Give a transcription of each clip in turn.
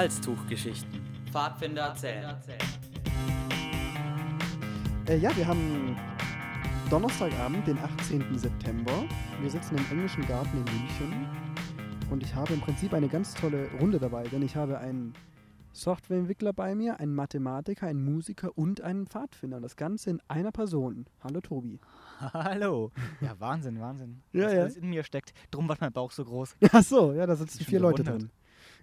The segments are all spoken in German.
Halstuchgeschichten. Pfadfinder erzählen. Äh, ja, wir haben Donnerstagabend, den 18. September. Wir sitzen im englischen Garten in München. Und ich habe im Prinzip eine ganz tolle Runde dabei, denn ich habe einen Softwareentwickler bei mir, einen Mathematiker, einen Musiker und einen Pfadfinder. Das Ganze in einer Person. Hallo Tobi. Hallo. Ja, Wahnsinn, Wahnsinn. Ja, Was ja. alles in mir steckt. Drum war mein Bauch so groß. Ach so, ja, da sitzen vier Leute drin.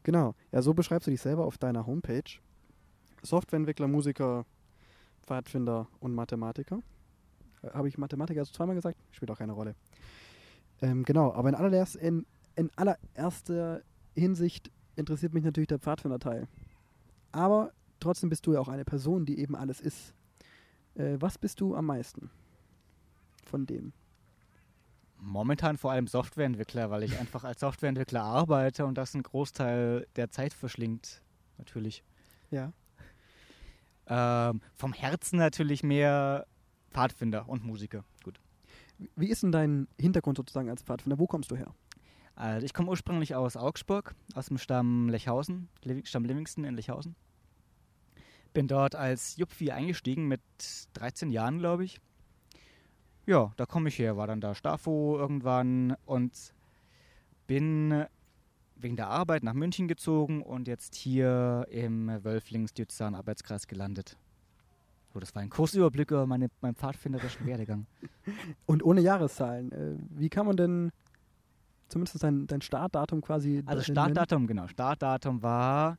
Genau. Ja, so beschreibst du dich selber auf deiner Homepage. Softwareentwickler, Musiker, Pfadfinder und Mathematiker. Äh, Habe ich Mathematiker also zweimal gesagt? Spielt auch keine Rolle. Ähm, genau, aber in, allererst, in, in allererster Hinsicht interessiert mich natürlich der Pfadfinder-Teil. Aber trotzdem bist du ja auch eine Person, die eben alles ist. Äh, was bist du am meisten von dem? Momentan vor allem Softwareentwickler, weil ich einfach als Softwareentwickler arbeite und das einen Großteil der Zeit verschlingt. Natürlich. Ja. Ähm, vom Herzen natürlich mehr Pfadfinder und Musiker. Gut. Wie ist denn dein Hintergrund sozusagen als Pfadfinder? Wo kommst du her? Also ich komme ursprünglich aus Augsburg, aus dem Stamm Lechhausen, Stamm Livingston in Lechhausen. Bin dort als Jupfi eingestiegen mit 13 Jahren, glaube ich. Ja, da komme ich her, war dann da Stafo irgendwann und bin wegen der Arbeit nach München gezogen und jetzt hier im Wölflings Diözesan Arbeitskreis gelandet. So, das war ein Kursüberblick über meine, meinen pfadfinderischen Werdegang. Und ohne Jahreszahlen. Äh, wie kann man denn zumindest dein, dein Startdatum quasi. Also? Startdatum, genau. Startdatum war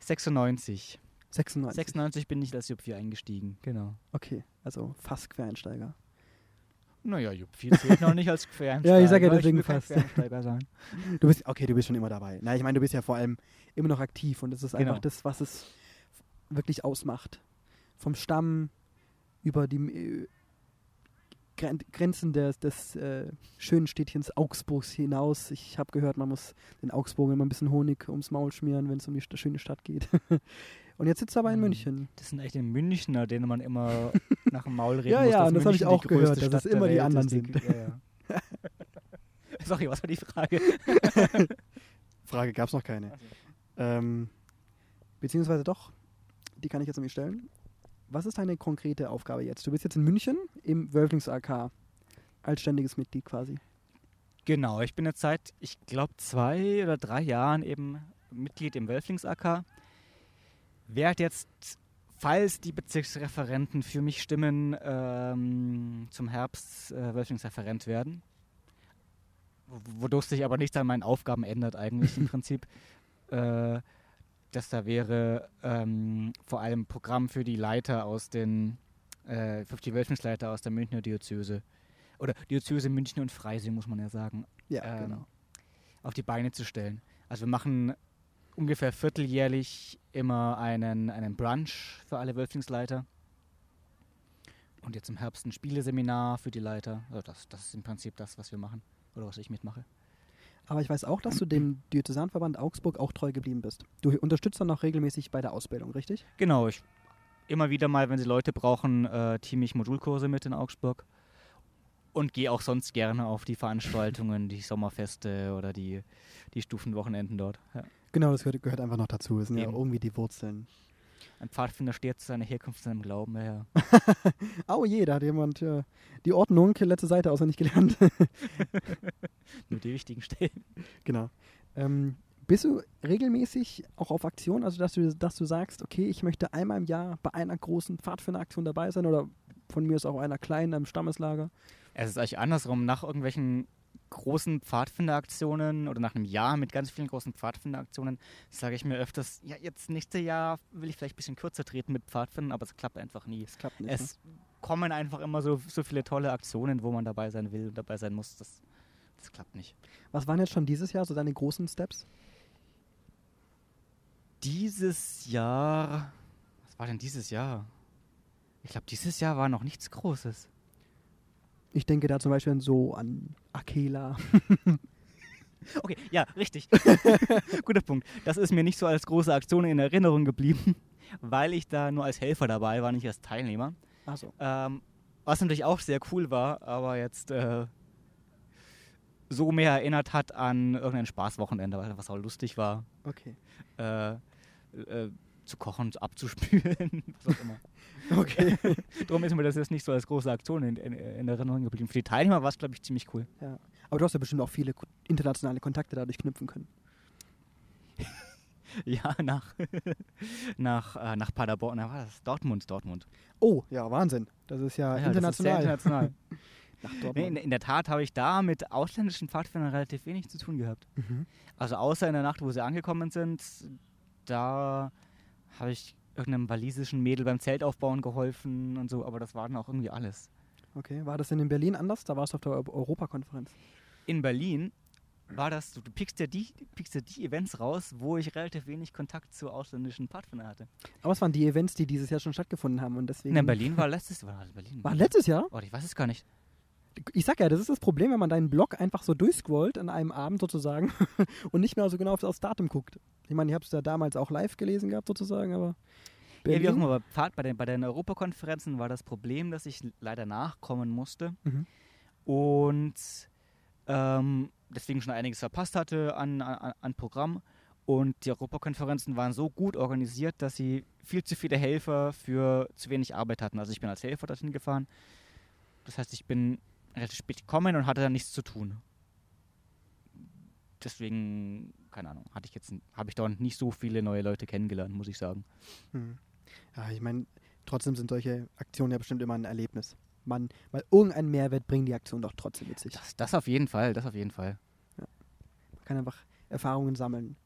96. 96. 96 bin ich als Juppfi eingestiegen, genau. Okay, also fast Quereinsteiger. Naja, Juppfi zählt noch nicht als Quereinsteiger. Ja, ich sag ja deswegen fast. Du bist, okay, du bist schon immer dabei. Na, ich meine, du bist ja vor allem immer noch aktiv und das ist einfach Genau. das, was es wirklich ausmacht. Vom Stamm über die äh, Gren Grenzen des, des äh, schönen Städtchens Augsburgs hinaus. Ich habe gehört, man muss den Augsburgern immer ein bisschen Honig ums Maul schmieren, wenn es um die schöne Stadt geht. und jetzt sitzt du aber in Hm. München. Das sind echt die Münchner, denen man immer nach dem Maul reden Ja, muss. ja, und das hab ich auch die gehört, dass es Stadt immer die anderen sind. Ja, ja. Sorry, was war die Frage? Frage gab es noch keine. Ähm, beziehungsweise doch, die kann ich jetzt nämlich stellen. Was ist deine konkrete Aufgabe jetzt? Du bist jetzt in München im Wölflings AK als ständiges Mitglied quasi. Genau, ich bin jetzt seit, ich glaube, zwei oder drei Jahren eben Mitglied im Wölflings AK. Werde jetzt, falls die Bezirksreferenten für mich stimmen, ähm, zum Herbst äh, Wölflingsreferent werden. Wodurch sich aber nichts an meinen Aufgaben ändert eigentlich im Prinzip. Äh, das da wäre ähm, vor allem Programm für die Leiter aus den, äh, für die Wölflingsleiter aus der Münchner Diözese. Oder Diözese München und Freising, muss man ja sagen Ja, ähm, genau. auf die Beine zu stellen. Also wir machen ungefähr vierteljährlich immer einen, einen Brunch für alle Wölflingsleiter. Und jetzt im Herbst ein Spieleseminar für die Leiter. Also das, das ist im Prinzip das, was wir machen. Oder was ich mitmache. Aber ich weiß auch, dass du dem Diözesanverband Augsburg auch treu geblieben bist. Du unterstützt dann auch regelmäßig bei der Ausbildung, richtig? Genau, ich immer wieder mal, wenn sie Leute brauchen, äh, team ich Modulkurse mit in Augsburg. Und gehe auch sonst gerne auf die Veranstaltungen, die Sommerfeste oder die, die Stufenwochenenden dort. Ja. Genau, das gehört, gehört einfach noch dazu. Das sind ja Eben. irgendwie die Wurzeln. Ein Pfadfinder steht zu seiner Herkunft, seinem Glauben. Ja, ja. Oh je, da hat jemand ja, die Ordnung, letzte Seite auswendig gelernt. Nur die wichtigen Stellen. Genau. Ähm, bist du regelmäßig auch auf Aktion, also dass du, dass du sagst, okay, ich möchte einmal im Jahr bei einer großen Pfadfinderaktion dabei sein oder von mir ist auch einer kleinen am Stammeslager? Es ist eigentlich andersrum. Nach irgendwelchen großen Pfadfinderaktionen oder nach einem Jahr mit ganz vielen großen Pfadfinderaktionen sage ich mir öfters, ja, jetzt nächstes Jahr will ich vielleicht ein bisschen kürzer treten mit Pfadfinden, aber es klappt einfach nie. Das klappt nicht. ne? Es kommen einfach immer so, so viele tolle Aktionen, wo man dabei sein will und dabei sein muss. Das, das klappt nicht. Was waren jetzt schon dieses Jahr so deine großen Steps? Dieses Jahr. Was war denn dieses Jahr? Ich glaube, dieses Jahr war noch nichts Großes. Ich denke da zum Beispiel so an Akela. Okay, ja, richtig. Guter Punkt. Das ist mir nicht so als große Aktion in Erinnerung geblieben, weil ich da nur als Helfer dabei war, nicht als Teilnehmer. Achso. Ähm, was natürlich auch sehr cool war, aber jetzt äh, so mehr erinnert hat an irgendein Spaßwochenende, was auch lustig war. Okay. Äh, äh, zu kochen, abzuspülen, was auch immer. Okay. Darum ist mir das jetzt nicht so als große Aktion in, in, in Erinnerung geblieben. Für die Teilnehmer war es, glaube ich, ziemlich cool. ja. Aber du hast ja bestimmt auch viele internationale Kontakte dadurch knüpfen können. Ja, nach, nach, äh, nach Paderborn, na, war das? Dortmund, Dortmund. Oh, ja, Wahnsinn. Das ist ja, Ja, das ist international. international. Nee, in, in der Tat habe ich da mit ausländischen Pfadfindern relativ wenig zu tun gehabt. Mhm. Also außer in der Nacht, wo sie angekommen sind, da habe ich irgendeinem walisischen Mädel beim Zeltaufbauen geholfen und so, aber das war dann auch irgendwie alles. Okay, war das denn in Berlin anders? Da warst du auf der Eu- Europakonferenz. In Berlin war das, du, du pickst ja die, pickst ja die Events raus, wo ich relativ wenig Kontakt zu ausländischen Pfadfindern hatte. Aber es waren die Events, die dieses Jahr schon stattgefunden haben und deswegen. In Berlin war letztes, war das Berlin? War letztes Jahr? Oh, ich weiß es gar nicht. Ich sag ja, das ist das Problem, wenn man deinen Blog einfach so durchscrollt an einem Abend sozusagen und nicht mehr so genau auf das Datum guckt. Ich meine, ich habe es ja damals auch live gelesen gehabt sozusagen, aber. Ja, wie auch immer, bei, den, bei den Europakonferenzen war das Problem, dass ich leider nachkommen musste Mhm. und ähm, deswegen schon einiges verpasst hatte an, an, an Programm. Und die Europakonferenzen waren so gut organisiert, dass sie viel zu viele Helfer für zu wenig Arbeit hatten. Also ich bin als Helfer dorthin gefahren. Das heißt, ich bin relativ spät gekommen und hatte dann nichts zu tun. Deswegen, keine Ahnung, hatte ich jetzt, habe ich dort nicht so viele neue Leute kennengelernt, muss ich sagen. Mhm. Ja, ich meine, trotzdem sind solche Aktionen ja bestimmt immer ein Erlebnis. Man, weil irgendeinen Mehrwert bringen die Aktionen doch trotzdem mit sich. Das, das auf jeden Fall, das auf jeden Fall. Man kann einfach Erfahrungen sammeln.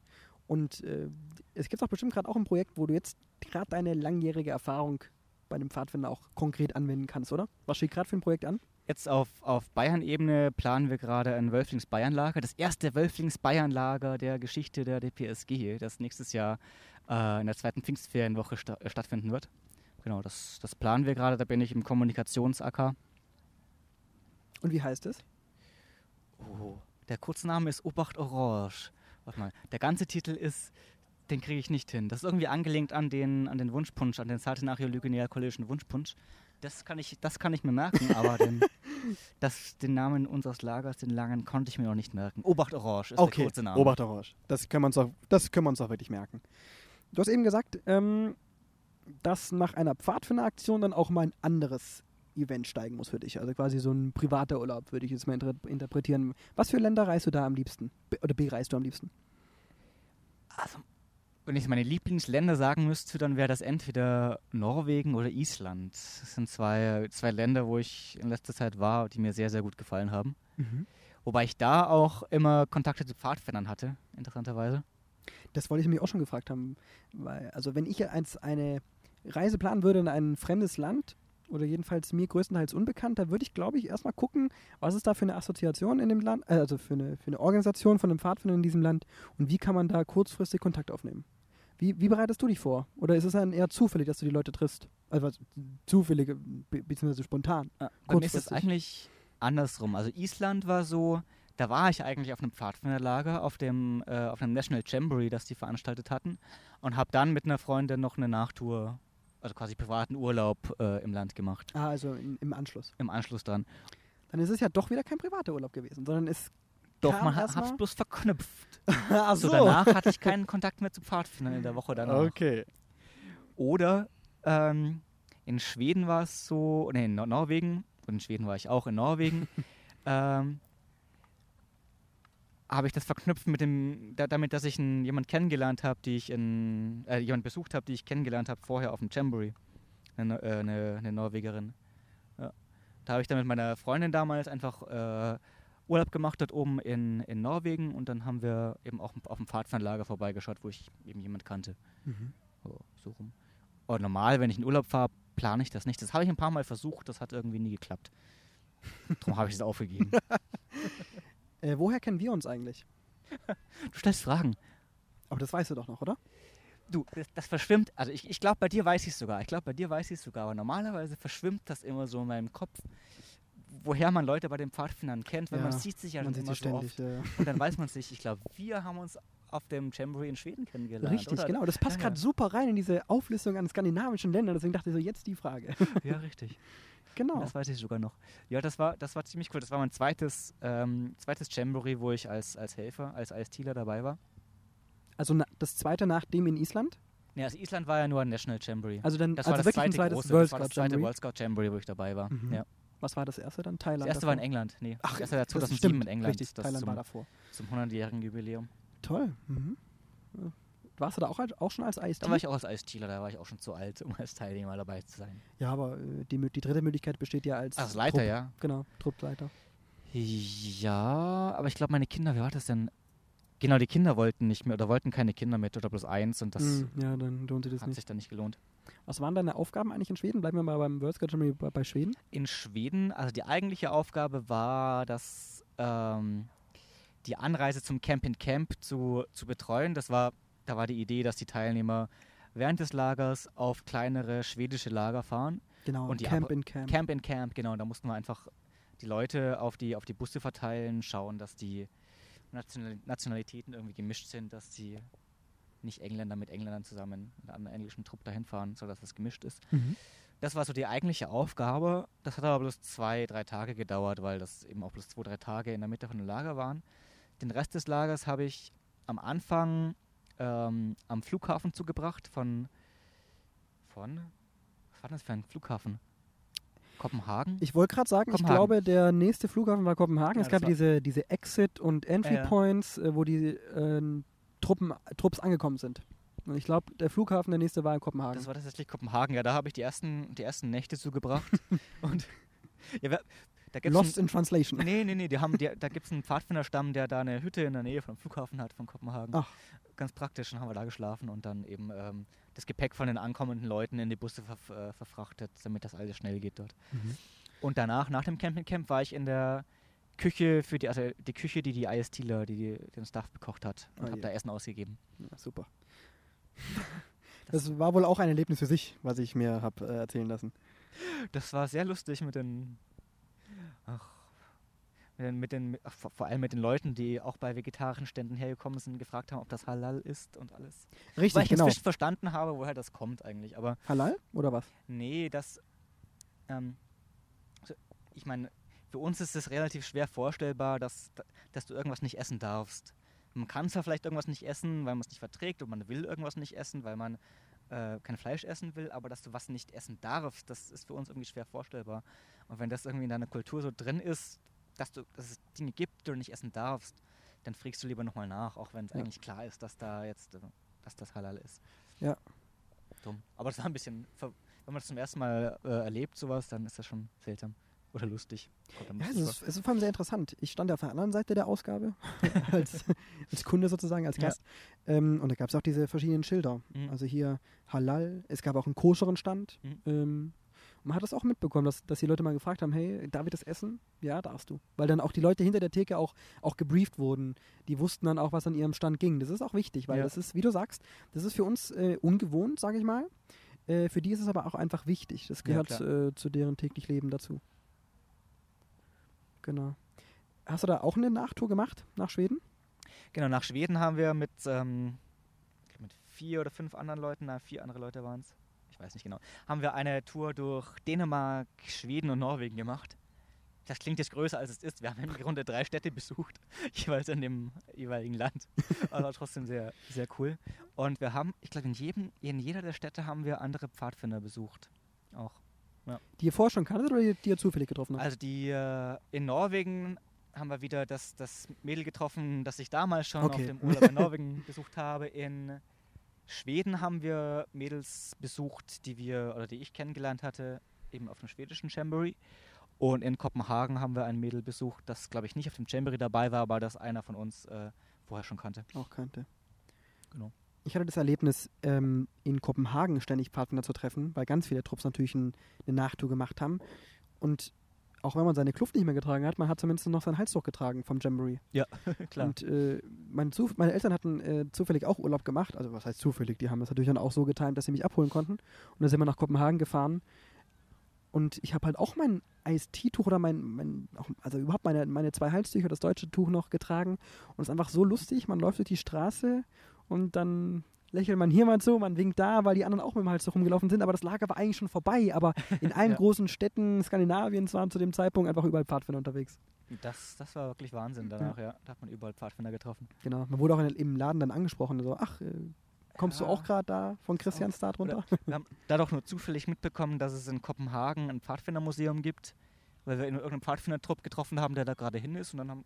Und äh, es gibt auch bestimmt gerade auch ein Projekt, wo du jetzt gerade deine langjährige Erfahrung bei einem Pfadfinder auch konkret anwenden kannst, oder? Was steht gerade für ein Projekt an? Jetzt auf, auf Bayern-Ebene planen wir gerade ein Wölflings-Bayern-Lager. Das erste Wölflings-Bayern-Lager der Geschichte der DPSG, das nächstes Jahr äh, in der zweiten Pfingstferienwoche sta äh, stattfinden wird. Genau, das, das planen wir gerade. Da bin ich im Kommunikations-AK. Und wie heißt es? Oh, der Kurzname ist Obacht Orange. Warte mal, der ganze Titel ist, den kriege ich nicht hin. Das ist irgendwie angelehnt an den, an den Wunschpunsch, an den saltenachio-lygonea-kollischen Wunschpunsch. Das kann ich, das kann ich mir merken, aber den, das, den Namen unseres Lagers, den langen, konnte ich mir noch nicht merken. Obacht Orange ist der kurze Name. Obacht Orange. Das können, wir uns auch, das können wir uns auch wirklich merken. Du hast eben gesagt, ähm, dass nach einer Pfadfinderaktion dann auch mal ein anderes Event steigen muss für dich. Also quasi so ein privater Urlaub, würde ich jetzt mal inter interpretieren. Was für Länder reist du da am liebsten? Be oder bereist du am liebsten? Also, wenn ich meine Lieblingsländer sagen müsste, dann wäre das entweder Norwegen oder Island. Das sind zwei, zwei Länder, wo ich in letzter Zeit war, die mir sehr, sehr gut gefallen haben. Wobei ich da auch immer Kontakte zu Pfadfindern hatte, interessanterweise. Das wollte ich mich auch schon gefragt haben. Weil, also wenn ich als eine Reise planen würde in ein fremdes Land, oder jedenfalls mir größtenteils unbekannt, da würde ich, glaube ich, erstmal gucken, was ist da für eine Assoziation in dem Land, äh, also für eine, für eine Organisation von einem Pfadfinder in diesem Land und wie kann man da kurzfristig Kontakt aufnehmen. Wie, wie bereitest du dich vor? Oder ist es dann eher zufällig, dass du die Leute triffst? Also zufällig, be beziehungsweise spontan. Ja, bei mir ist es eigentlich andersrum. Also Island war so, da war ich eigentlich auf einem Pfadfinderlager, auf dem äh, auf einem National Jamboree, das die veranstaltet hatten und habe dann mit einer Freundin noch eine Nachtour, also quasi privaten Urlaub äh, im Land gemacht, Ah, also in, im Anschluss. im Anschluss dran. Dann ist es ja doch wieder kein privater Urlaub gewesen, sondern es Doch, man hat es bloß verknüpft. Ach So, danach hatte ich keinen Kontakt mehr zu Pfadfindern in der Woche danach. Okay. Oder ähm, in Schweden war es so, nee, in Nor Norwegen, und in Schweden war ich auch in Norwegen, ähm, habe ich das verknüpft mit dem, da, damit, dass ich einen, jemand kennengelernt habe, die ich in, äh, jemand besucht habe, die ich kennengelernt habe vorher auf dem Jamboree. Eine, äh, eine, eine Norwegerin. Ja. Da habe ich dann mit meiner Freundin damals einfach äh, Urlaub gemacht dort oben in, in Norwegen und dann haben wir eben auch auf dem Pfadfindlager vorbeigeschaut, wo ich eben jemand kannte. Mhm. So, so rum. Und normal, wenn ich in Urlaub fahre, plane ich das nicht. Das habe ich ein paar Mal versucht, das hat irgendwie nie geklappt. Darum habe ich es aufgegeben. Äh, woher kennen wir uns eigentlich? Du stellst Fragen. Aber das weißt du doch noch, oder? Du, das, das verschwimmt. Also ich, ich glaube, bei dir weiß ich es sogar. Ich glaube, bei dir weiß ich es sogar. Aber normalerweise verschwimmt das immer so in meinem Kopf, woher man Leute bei den Pfadfindern kennt, weil Ja, man sieht sich ja Man sieht so ständig. oft. Ja. Und dann weiß man sich, ich glaube, wir haben uns auf dem Jamboree in Schweden kennengelernt. Richtig, oder? genau. Das passt Ja, gerade super rein in diese Auflistung an skandinavischen Ländern. Deswegen dachte ich so, jetzt die Frage. Ja, richtig. genau. Das weiß ich sogar noch. Ja, das war, das war ziemlich cool. Das war mein zweites, ähm, zweites Jamboree, wo ich als, als Helfer, als ISTler dabei war. Also na, das zweite nach dem in Island? Nee, also Island war ja nur ein National Jamboree. Also dann das also war das wirklich ein zweite zweites große, World das war das Scout zweite Jamboree. World Scout Jamboree, wo ich dabei war. Mhm. Ja. Was war das erste dann? Thailand. Das erste war in? England, nee. Ach, das erste war das 2007 stimmt, in England. Richtig, das Thailand zum, war davor. zum 100-jährigen Jubiläum. Toll. Mhm. Ja. Warst du da auch, auch schon als Eis? Da war ich auch als Eistealer, da war ich auch schon zu alt, um als Teilnehmer dabei zu sein. Ja, aber äh, die, die dritte Möglichkeit besteht ja als Als Leiter, Trupp, ja. Genau, Truppleiter. Ja, aber ich glaube, meine Kinder, wie war das denn? Genau, die Kinder wollten nicht mehr oder wollten keine Kinder mit oder bloß eins und das Mm, ja, dann lohnt sich das hat nicht. sich dann nicht gelohnt. Was waren deine Aufgaben eigentlich in Schweden? Bleiben wir mal beim World Scout Jamboree bei, Schweden. In Schweden, also die eigentliche Aufgabe war, dass ähm, die Anreise zum Camp in Camp zu, zu betreuen. Das war, da war die Idee, dass die Teilnehmer während des Lagers auf kleinere schwedische Lager fahren. Genau, Und Camp in Camp. Camp in Camp, genau. Da mussten wir einfach die Leute auf die, auf die Busse verteilen, schauen, dass die National Nationalitäten irgendwie gemischt sind, dass die nicht Engländer mit Engländern zusammen mit einem englischen Trupp dahin fahren, sodass das gemischt ist. Mhm. Das war so die eigentliche Aufgabe. Das hat aber bloß zwei, drei Tage gedauert, weil das eben auch bloß zwei, drei Tage in der Mitte von dem Lager waren. Den Rest des Lagers habe ich am Anfang ähm, am Flughafen zugebracht von, von, was war das für ein Flughafen? Kopenhagen? Ich wollte gerade sagen, ich glaube, der nächste Flughafen war Kopenhagen. Ja, es gab diese, diese Exit- und Entry Ja, ja. Points, äh, wo die äh, Truppen, Trupps angekommen sind. Und ich glaube, der Flughafen, der nächste war in Kopenhagen. Das war tatsächlich Kopenhagen. Ja, da habe ich die ersten, die ersten Nächte zugebracht. und ja, Lost in Translation. Nee, nee, nee, die haben, die, da gibt es einen Pfadfinderstamm, der da eine Hütte in der Nähe vom Flughafen hat, von Kopenhagen. Ach. Ganz praktisch, dann haben wir da geschlafen und dann eben ähm, das Gepäck von den ankommenden Leuten in die Busse verf äh, verfrachtet, damit das alles schnell geht dort. Mhm. Und danach, nach dem Camping-Camp, war ich in der Küche für die, also die Küche, die die IS-Tealer, die, die den Staff bekocht hat und Ah, habe je. da Essen ausgegeben. Ja, super. Das war wohl auch ein Erlebnis für sich, was ich mir habe äh, erzählen lassen. Das war sehr lustig mit den, ach, mit den, vor, allem mit den Leuten, die auch bei vegetarischen Ständen hergekommen sind, gefragt haben, ob das Halal ist und alles. Richtig, Weil ich genau. inzwischen verstanden habe, woher das kommt eigentlich. Aber Halal oder was? nee, das, ähm, ich meine, für uns ist es relativ schwer vorstellbar, dass, dass du irgendwas nicht essen darfst. Man kann zwar vielleicht irgendwas nicht essen, weil man es nicht verträgt und man will irgendwas nicht essen, weil man äh, kein Fleisch essen will, aber dass du was nicht essen darfst, das ist für uns irgendwie schwer vorstellbar. Und wenn das irgendwie in deiner Kultur so drin ist, dass, du, dass es Dinge gibt, die du nicht essen darfst, dann fragst du lieber nochmal nach, auch wenn es Ja. eigentlich klar ist, dass da jetzt, äh, dass das halal ist. Ja. Dumm. Aber das war ein bisschen, ver- wenn man das zum ersten Mal äh, erlebt, sowas, dann ist das schon seltsam. Oder lustig. Da Ja, es ist, es ist vor allem sehr interessant. Ich stand ja auf der anderen Seite der Ausgabe, als, als Kunde sozusagen, als Ja. Gast. Ähm, und da gab es auch diese verschiedenen Schilder. Mhm. Also hier Halal, es gab auch einen koscheren Stand. Mhm. Ähm, man hat das auch mitbekommen, dass, dass die Leute mal gefragt haben, hey, darf ich das essen? Ja, darfst du. Weil dann auch die Leute hinter der Theke auch, auch gebrieft wurden. Die wussten dann auch, was an ihrem Stand ging. Das ist auch wichtig, weil Ja. das ist, wie du sagst, das ist für uns äh, ungewohnt, sage ich mal. Äh, für die ist es aber auch einfach wichtig. Das Ja, gehört klar. äh, zu deren täglich Leben dazu. Genau. Hast du da auch eine Nachtour gemacht nach Schweden? Genau, nach Schweden haben wir mit, ähm, mit vier oder fünf anderen Leuten, na, vier andere Leute waren es, ich weiß nicht genau, haben wir eine Tour durch Dänemark, Schweden und Norwegen gemacht. Das klingt jetzt größer als es ist. Wir haben im Grunde drei Städte besucht, jeweils in dem jeweiligen Land. Aber trotzdem sehr, sehr cool. Und wir haben, ich glaube, in, jedem, in jeder der Städte haben wir andere Pfadfinder besucht. Auch. Die ihr vorher schon kanntet oder die, die ihr zufällig getroffen habt? Also die äh, in Norwegen haben wir wieder das, das Mädel getroffen, das ich damals schon Okay. auf dem Urlaub in Norwegen besucht habe. In Schweden haben wir Mädels besucht, die wir oder die ich kennengelernt hatte, eben auf dem schwedischen Jamboree. Und in Kopenhagen haben wir ein Mädel besucht, das glaube ich nicht auf dem Jamboree dabei war, aber das einer von uns äh, vorher schon kannte. auch kannte. Genau. Ich hatte das Erlebnis, ähm, in Kopenhagen ständig Partner zu treffen, weil ganz viele Trupps natürlich ein, eine Nachtour gemacht haben. Und auch wenn man seine Kluft nicht mehr getragen hat, man hat zumindest noch seinen Halstuch getragen vom Jamboree. Ja, klar. Und äh, mein meine Eltern hatten äh, zufällig auch Urlaub gemacht. Also was heißt zufällig? Die haben das natürlich dann auch so getimt, dass sie mich abholen konnten. Und dann sind wir nach Kopenhagen gefahren. Und ich habe halt auch mein Eistee-Tuch oder mein, mein auch, also überhaupt meine, meine zwei Halstücher, das deutsche Tuch noch getragen. Und es ist einfach so lustig, man läuft durch die Straße und dann lächelt man hier mal so, man winkt da, weil die anderen auch mit dem Halstuch rumgelaufen sind, aber das Lager war eigentlich schon vorbei. Aber in allen Ja. großen Städten Skandinaviens waren zu dem Zeitpunkt einfach überall Pfadfinder unterwegs. Das, das war wirklich Wahnsinn danach, ja. Da hat man überall Pfadfinder getroffen. Genau. Man wurde auch in, im Laden dann angesprochen, so, ach, äh, Kommst Ja. du auch gerade da von Christianstadt runter? Wir haben da doch nur zufällig mitbekommen, dass es in Kopenhagen ein Pfadfindermuseum gibt, weil wir in irgendeinem Pfadfindertrupp getroffen haben, der da gerade hin ist und dann haben,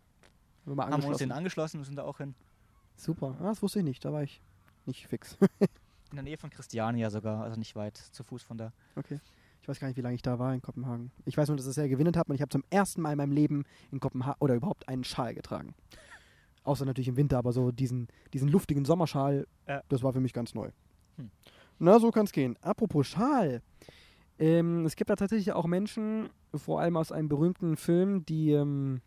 Haben wir mal haben wir uns den angeschlossen. angeschlossen und sind da auch hin. Super, ah, das wusste ich nicht, da war ich nicht fix. In der Nähe von Christiania sogar, also nicht weit zu Fuß von da. okay. Ich weiß gar nicht, wie lange ich da war in Kopenhagen. Ich weiß nur, dass es sehr gewinnend hat und ich habe zum ersten Mal in meinem Leben in Kopenhagen oder überhaupt einen Schal getragen. Außer natürlich im Winter, aber so diesen, diesen luftigen Sommerschal, Ja. das war für mich ganz neu. Hm. Na, so kann es gehen. Apropos Schal. Ähm, es gibt da tatsächlich auch Menschen, vor allem aus einem berühmten Film, die ähm,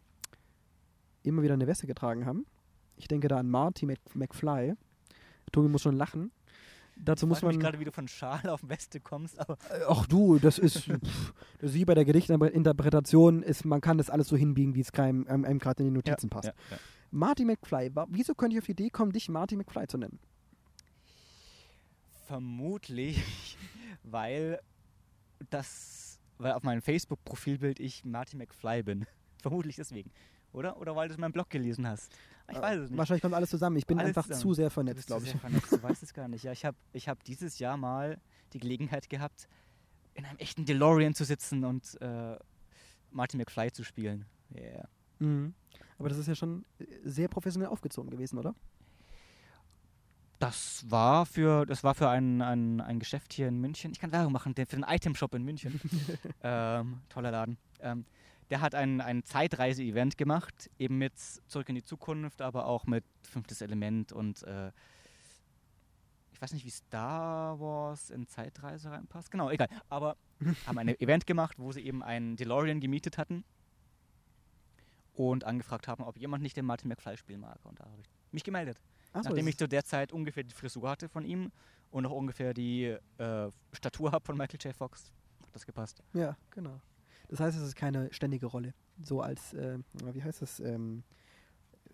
immer wieder eine Weste getragen haben. Ich denke da an Marty Mc- McFly. Tobi muss schon lachen. Dazu muss ich weiß man. nicht gerade, wie du von Schal auf Weste kommst, aber Äh, Ach du, das ist, pff, das ist wie bei der Gedichtinterpretation, ist, man kann das alles so hinbiegen, wie es einem, einem, einem gerade in die Notizen passt. Ja, ja. Marty McFly, wieso könnte ich auf die Idee kommen, dich Marty McFly zu nennen? Vermutlich, weil das, weil auf meinem Facebook-Profilbild ich Marty McFly bin. Vermutlich deswegen. Oder? Oder weil du es in meinem Blog gelesen hast. Ich weiß es nicht. Wahrscheinlich kommt alles zusammen. Ich bin Alles einfach zusammen. zu sehr vernetzt, glaube ich. sehr vernetzt, du weißt es gar nicht. Ja, ich habe ich hab dieses Jahr mal die Gelegenheit gehabt, in einem echten DeLorean zu sitzen und äh, Marty McFly zu spielen. Yeah. Mhm. Aber das ist ja schon äh, sehr professionell aufgezogen gewesen, oder? Das war für, das war für ein, ein, ein Geschäft hier in München. Ich kann Werbung machen, für den Item-Shop in München. ähm, toller Laden. Ähm, der hat ein, ein Zeitreise-Event gemacht, eben mit Zurück in die Zukunft, aber auch mit Fünftes Element und äh, ich weiß nicht, wie Star Wars in Zeitreise reinpasst. Genau, egal. Aber haben ein Event gemacht, wo sie eben einen DeLorean gemietet hatten und angefragt haben, ob jemand nicht den Martin McFly spielen mag. Und da habe ich mich gemeldet. Achso, Nachdem ich zu der Zeit ungefähr die Frisur hatte von ihm und auch ungefähr die äh, Statur habe von Michael J. Fox, hat das gepasst. Ja, genau. Das heißt, es ist keine ständige Rolle. So als, äh, wie heißt das, ähm,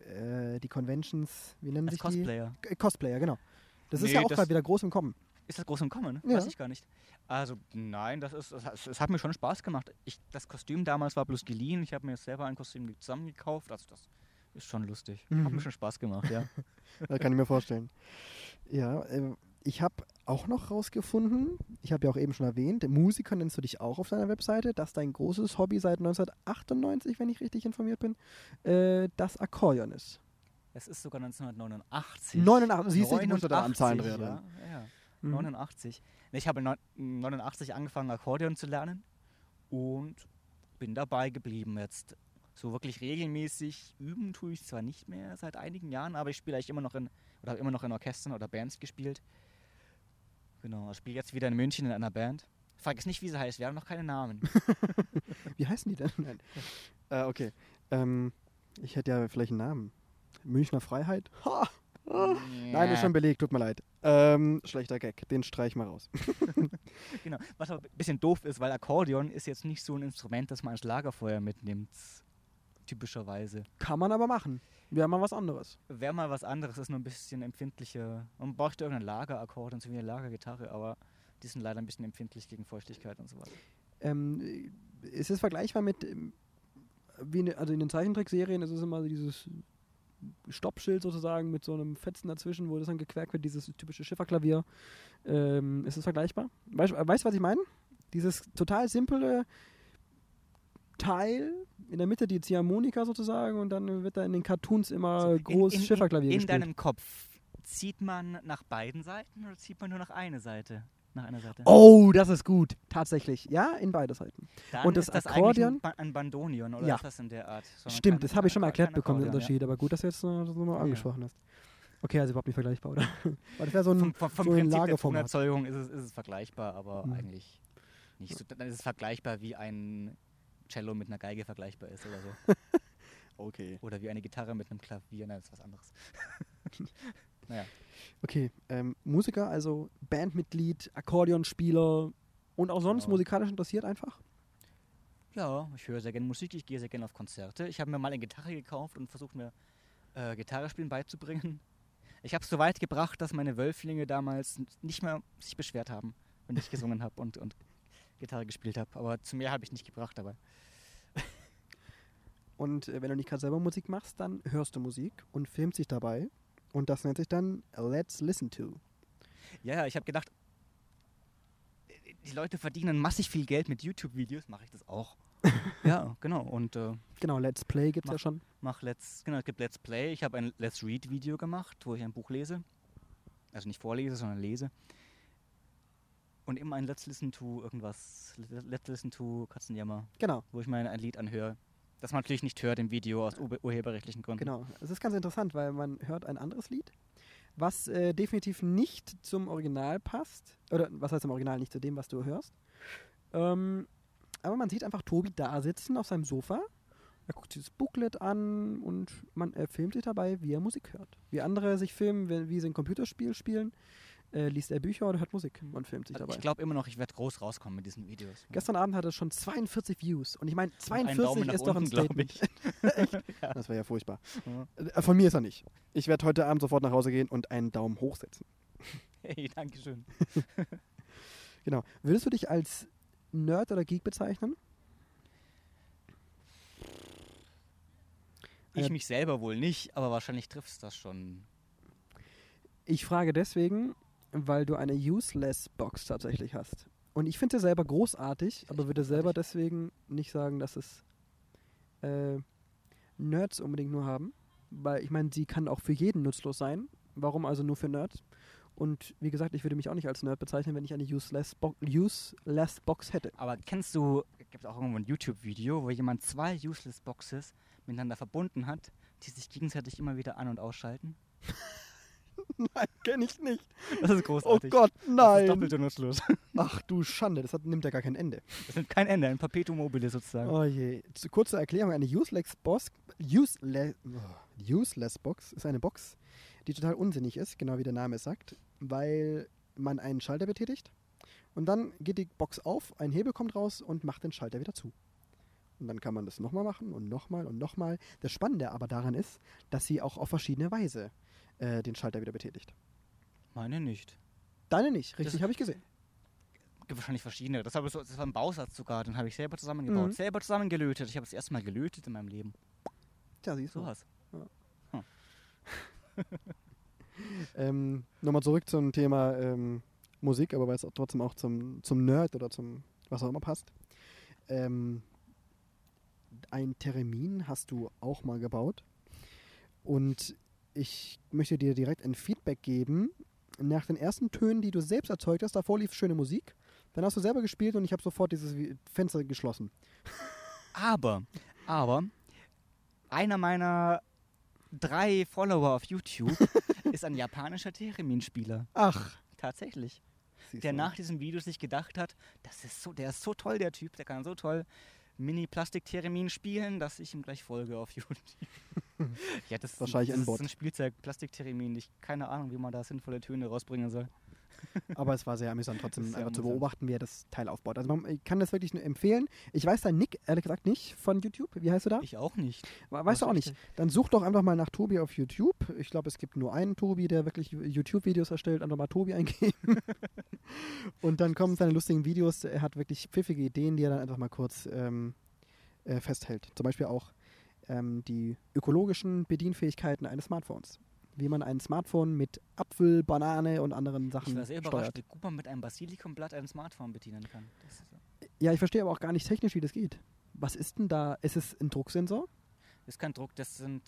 äh, die Conventions, wie nennen Als sich Cosplayer. die? Äh, Cosplayer, genau. Das ist Nee, ja auch gerade wieder groß im Kommen. Ist das groß im Kommen? Ja. Weiß ich gar nicht. Also, nein, das ist, es hat, hat mir schon Spaß gemacht. Ich, das Kostüm damals war bloß geliehen. Ich habe mir selber ein Kostüm zusammengekauft. Also, das ist schon lustig. Hat Mhm. mir schon Spaß gemacht, ja. Das kann ich mir vorstellen. Ja, äh, ich habe auch noch rausgefunden, ich habe ja auch eben schon erwähnt, Musiker nennst du dich auch auf deiner Webseite, dass dein großes Hobby seit 1998, wenn ich richtig informiert bin, äh, das Akkordeon ist. Es ist sogar 1989. 89, siehst du, ich musste da an Zahlen 89, drehen. Ja, ja. Mhm. 89. Ich habe neun- 89 angefangen, Akkordeon zu lernen und bin dabei geblieben jetzt. So wirklich regelmäßig üben tue ich zwar nicht mehr seit einigen Jahren, aber ich spiele eigentlich immer noch in, oder habe immer noch in Orchestern oder Bands gespielt. Genau, ich spiele jetzt wieder in München in einer Band. Frag es nicht, wie sie heißt, wir haben noch keine Namen. Wie heißen die denn? Nein. Äh, okay. Ähm, ich hätte ja vielleicht einen Namen. Münchner Freiheit? Ha! Ah. Nein, ist schon belegt, tut mir leid. Ähm, schlechter Gag, den streich mal raus. Genau. Was aber ein bisschen doof ist, weil Akkordeon ist jetzt nicht so ein Instrument, das man als Lagerfeuer mitnimmt. Typischerweise. Kann man aber machen. Wäre mal was anderes. Wäre mal was anderes, ist nur ein bisschen empfindlicher. Man bräuchte irgendein Lagerakkordeon, so wie eine Lagergitarre, aber die sind leider ein bisschen empfindlich gegen Feuchtigkeit und so weiter. Ähm, ist es vergleichbar mit, ähm, wie ne, also in den Zeichentrickserien ist es immer so dieses Stoppschild sozusagen mit so einem Fetzen dazwischen, wo das dann gequerkt wird, dieses typische Schifferklavier. Ähm, ist es vergleichbar? Weißt weißt, du, was ich meine? Dieses total simple Teil, in der Mitte die Ziehharmonika sozusagen und dann wird da in den Cartoons immer So, in- groß in, Schifferklavier in, in gespielt. deinem Kopf zieht man nach beiden Seiten oder zieht man nur nach einer Seite? Nach einer Seite. Oh, das ist gut. Tatsächlich. Ja, in beide Seiten. Dann und das ist das Akkordeon? ein, ein Bandonion oder Ja. etwas in der Art. sondern Stimmt, das habe ich schon mal erklärt bekommen, den Akkordeon, ja. Unterschied. Aber gut, dass du jetzt äh, das nochmal Ja. angesprochen hast. Okay, also überhaupt nicht vergleichbar, oder? Weil das wäre so ein, Vom, vom, vom so Prinzip der. Tonerzeugung ist es, ist es vergleichbar, aber Mhm. eigentlich nicht. So, dann ist es vergleichbar, wie ein Cello mit einer Geige vergleichbar ist oder so. Okay. Oder wie eine Gitarre mit einem Klavier, nein, das ist was anderes. naja. Okay, ähm, Musiker, also Bandmitglied, Akkordeonspieler und auch sonst Genau. musikalisch interessiert einfach? Ja, ich höre sehr gerne Musik, ich gehe sehr gerne auf Konzerte. Ich habe mir mal eine Gitarre gekauft und versucht mir äh, Gitarre spielen beizubringen. Ich habe es so weit gebracht, dass meine Wölflinge damals nicht mehr sich beschwert haben, wenn ich gesungen habe und, und Gitarre gespielt habe. Aber zu mehr habe ich nicht gebracht dabei. Und äh, wenn du nicht gerade selber Musik machst, dann hörst du Musik und filmst dich dabei. Und das nennt sich dann Let's Listen To. Ja, ja, ich habe gedacht, die Leute verdienen massig viel Geld mit YouTube-Videos, mache ich das auch. ja, genau. Und äh, Genau, Let's Play gibt es ja schon. mach Let's, genau, es gibt Let's Play. Ich habe ein Let's Read-Video gemacht, wo ich ein Buch lese. Also nicht vorlese, sondern lese. Und immer ein Let's Listen to irgendwas. Let's Listen to Katzenjammer, Genau, wo ich mir ein Lied anhöre. Das man natürlich nicht hört im Video aus ur urheberrechtlichen Gründen. genau. Es ist ganz interessant, weil man hört ein anderes Lied, was äh, definitiv nicht zum Original passt. Oder was heißt im Original nicht zu dem, was du hörst. Ähm, aber man sieht einfach Tobi da sitzen auf seinem Sofa. Er guckt dieses Booklet an und man er filmt sich dabei, wie er Musik hört. Wie andere sich filmen, wie, wie sie ein Computerspiel spielen, äh, liest er Bücher oder hört Musik und filmt sich Also dabei. ich glaube immer noch, ich werde groß rauskommen mit diesen Videos. Gestern Abend hatte es schon 42 Views. Und ich meine, einen 42 Daumen nach ist doch ein unten, Statement. Ja. Das wäre ja furchtbar. Ja. Äh, Von mir ist er nicht. Ich werde heute Abend sofort nach Hause gehen und einen Daumen hochsetzen. Hey, danke schön. Genau. Würdest du dich als Nerd oder Geek bezeichnen? Ich Äh, mich selber wohl nicht, aber wahrscheinlich trifft es das schon. Ich frage deswegen, weil du eine Useless-Box tatsächlich hast. Und ich finde sie selber großartig, aber würde selber deswegen nicht sagen, dass es äh, Nerds unbedingt nur haben. Weil ich meine, sie kann auch für jeden nutzlos sein. Warum also nur für Nerds? Und wie gesagt, ich würde mich auch nicht als Nerd bezeichnen, wenn ich eine Useless, Bo Useless Box hätte. Aber kennst du, gibt auch irgendwo ein YouTube-Video, wo jemand zwei Useless Boxes miteinander verbunden hat, die sich gegenseitig immer wieder an- und ausschalten? Nein, kenne ich nicht. Das ist Oh großartig. Gott, Das ist nein. doppelt nutzlos. Ach du Schande, das hat, nimmt ja gar kein Ende. Das nimmt kein Ende, ein Perpetuum mobile sozusagen. Oh je. Kurze Erklärung: Eine Useless Box, useless, oh, useless Box ist eine Box, die total unsinnig ist, genau wie der Name es sagt, weil man einen Schalter betätigt und dann geht die Box auf, ein Hebel kommt raus und macht den Schalter wieder zu. Und dann kann man das nochmal machen und nochmal und nochmal. Das Spannende aber daran ist, dass sie auch auf verschiedene Weise äh, den Schalter wieder betätigt. Meine nicht. Deine nicht, richtig, habe ich gesehen. Gibt wahrscheinlich verschiedene. Das, so, das war ein Bausatz sogar, den habe ich selber zusammengebaut. Mhm. Selber zusammengelötet. Ich habe das erste Mal gelötet in meinem Leben. Tja, siehst du. So was. Ähm, Nochmal zurück zum Thema ähm, Musik, aber weil es trotzdem auch zum, zum Nerd oder zum was auch immer passt. Ähm, ein Termin hast du auch mal gebaut und ich möchte dir direkt ein Feedback geben. Nach den ersten Tönen, die du selbst erzeugt hast, davor lief schöne Musik. Dann hast du selber gespielt und ich habe sofort dieses Fenster geschlossen. Aber, aber, einer meiner drei Follower auf YouTube ist ein japanischer Theremin-Spieler. Ach, Tatsächlich. siehst Der du. nach diesem Video sich gedacht hat, das ist so, der ist so toll, der Typ, der kann so toll Mini-Plastik-Theremin spielen, dass ich ihm gleich folge auf YouTube. ja, das, ist ein- Wahrscheinlich das ein ist Bot. ein Spielzeug, Plastik-Theremin. Ich keine Ahnung, wie man da sinnvolle Töne rausbringen soll. Aber es war sehr amüsant, trotzdem einfach zu amüsant. beobachten, wie er das Teil aufbaut. Also man, ich kann das wirklich nur empfehlen. Ich weiß deinen Nick, ehrlich gesagt, nicht von YouTube. Wie heißt du da? Ich auch nicht. We- Weißt du auch nicht. Dann such doch einfach mal nach Tobi auf YouTube. Ich glaube, es gibt nur einen Tobi, der wirklich YouTube-Videos erstellt. Einfach mal Tobi eingeben. Und dann kommen seine lustigen Videos. Er hat wirklich pfiffige Ideen, die er dann einfach mal kurz ähm, äh, festhält. Zum Beispiel auch ähm, die ökologischen Bedienfähigkeiten eines Smartphones. Wie man ein Smartphone mit Apfel, Banane und anderen Ich Sachen war sehr überrascht, steuert. wie gut man mit einem Basilikumblatt ein Smartphone bedienen kann. Ist, Ja, ich verstehe aber auch gar nicht technisch, wie das geht. Was ist denn da? Ist es ein Drucksensor? das ist kein Druck, das sind.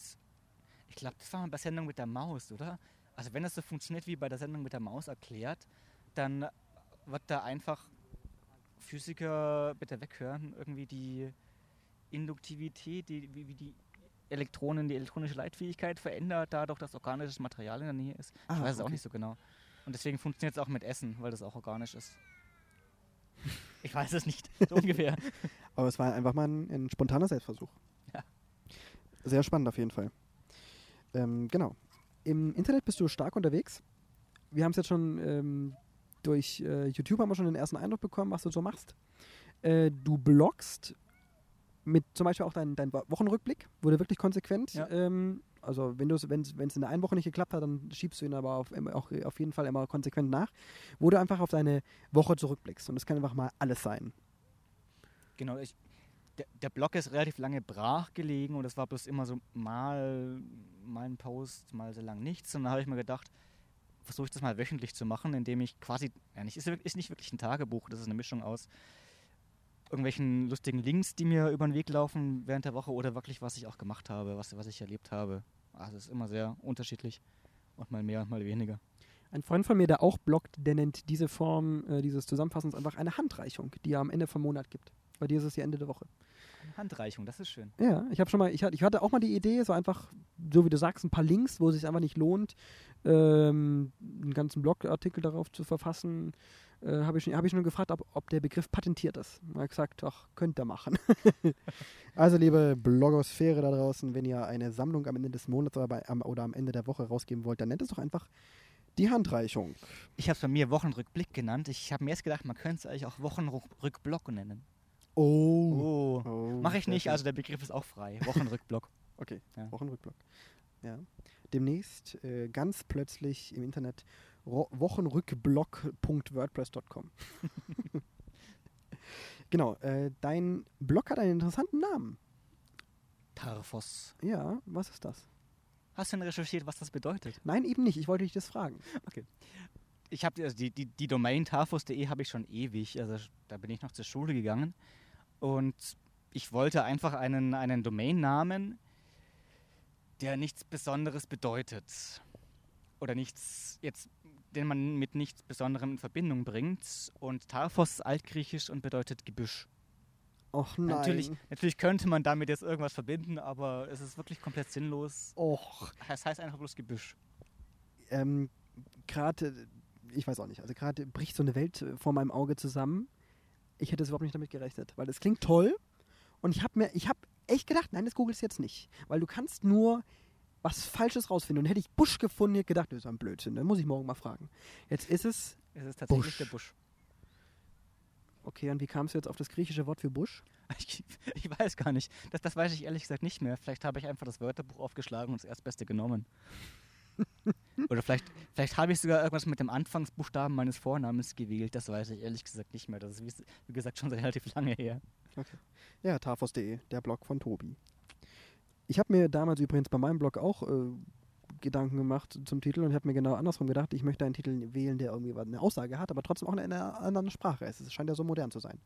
Ich glaube, das war mal bei Sendung mit der Maus, oder? Also, wenn das so funktioniert wie bei der Sendung mit der Maus erklärt, dann wird da einfach Physiker, bitte weghören, irgendwie die Induktivität, die, wie, wie die Elektronen, die elektronische Leitfähigkeit verändert, dadurch, dass organisches Material in der Nähe ist. ich Ah, weiß es auch nicht so genau. Und deswegen funktioniert es auch mit Essen, weil das auch organisch ist. Ich weiß es nicht, so ungefähr. Aber es war einfach mal ein, ein spontaner Selbstversuch. Ja. Sehr spannend auf jeden Fall. Ähm, genau. Im Internet bist du stark unterwegs. Wir haben es jetzt schon ähm, durch äh, YouTube haben wir schon den ersten Eindruck bekommen, was du so machst. Äh, du bloggst mit zum Beispiel auch dein, dein Wochenrückblick, wurde wirklich konsequent. Ja. Ähm, also wenn es wenn es in der einen Woche nicht geklappt hat, dann schiebst du ihn aber auf, immer- auch auf jeden Fall immer konsequent nach, wo du einfach auf deine Woche zurückblickst. Und das kann einfach mal alles sein. Genau, ich, der, der Blog ist relativ lange brach gelegen und es war bloß immer so mal, mal ein Post, mal so lang nichts. Und dann habe ich mir gedacht, versuche ich das mal wöchentlich zu machen, indem ich quasi, ja, nicht, ist, ist nicht wirklich ein Tagebuch, das ist eine Mischung aus irgendwelchen lustigen Links, die mir über den Weg laufen während der Woche oder wirklich, was ich auch gemacht habe, was, was ich erlebt habe. Also es ist immer sehr unterschiedlich und mal mehr und mal weniger. Ein Freund von mir, der auch bloggt, der nennt diese Form äh, dieses Zusammenfassens einfach eine Handreichung, die er am Ende vom Monat gibt. Bei dir ist es ja Ende der Woche. Eine Handreichung, das ist schön. Ja, ich habe schon mal, ich hatte, ich hatte auch mal die Idee, so einfach, so wie du sagst, ein paar Links, wo es sich einfach nicht lohnt, ähm, einen ganzen Blogartikel darauf zu verfassen. Äh, habe ich, schon- hab ich schon gefragt, ob, ob der Begriff patentiert ist. Er hat gesagt, ach, könnt ihr machen. also, liebe Blogosphäre da draußen, wenn ihr eine Sammlung am Ende des Monats oder, bei, am, oder am Ende der Woche rausgeben wollt, dann nennt es doch einfach die Handreichung. Ich habe es bei mir Wochenrückblick genannt. Ich habe mir erst gedacht, man könnte es eigentlich auch Wochenrückblock nennen. Oh. Oh. oh Mache ich nicht, also der Begriff ist auch frei. Wochenrückblock. Okay, Ja. Wochenrückblock. Ja. Demnächst äh, ganz plötzlich im Internet wochenrückblock.wordpress.com. genau, äh, dein Blog hat einen interessanten Namen. Tarfos. Ja, was ist das? Hast du denn recherchiert, was das bedeutet? Nein, eben nicht. Ich wollte dich das fragen. Ich habe also die, die, die Domain tarfos.de habe ich schon ewig. Also da bin ich noch zur Schule gegangen. Und ich wollte einfach einen, einen Domainnamen, der nichts Besonderes bedeutet. Oder nichts, jetzt, den man mit nichts Besonderem in Verbindung bringt. Und Tarfos ist altgriechisch und bedeutet Gebüsch. Och nein. Natürlich, natürlich könnte man damit jetzt irgendwas verbinden, aber es ist wirklich komplett sinnlos. Och. Es heißt einfach bloß Gebüsch. Ähm, gerade, ich weiß auch nicht, also gerade bricht so eine Welt vor meinem Auge zusammen. Ich hätte es überhaupt nicht damit gerechnet, weil es klingt toll. Und ich habe mir, ich habe echt gedacht, nein, das googelst jetzt nicht. Weil du kannst nur was Falsches rausfinden. Und hätte ich Busch gefunden, hätte ich gedacht, das ist ein Blödsinn, dann muss ich morgen mal fragen. Jetzt ist es, Es ist tatsächlich Busch. der Busch. okay, und wie kamst du jetzt auf das griechische Wort für Busch? Ich, ich weiß gar nicht. Das, das weiß ich ehrlich gesagt nicht mehr. Vielleicht habe ich einfach das Wörterbuch aufgeschlagen und das Erstbeste genommen. Oder vielleicht, vielleicht habe ich sogar irgendwas mit dem Anfangsbuchstaben meines Vornamens gewählt. Das weiß ich ehrlich gesagt nicht mehr. Das ist, wie, wie gesagt, schon relativ lange her. Ja, tafos.de, der Blog von Tobi. Ich habe mir damals übrigens bei meinem Blog auch äh, Gedanken gemacht zum Titel und habe mir genau andersrum gedacht, ich möchte einen Titel wählen, der irgendwie eine Aussage hat, aber trotzdem auch in einer anderen Sprache ist. Es scheint ja so modern zu sein.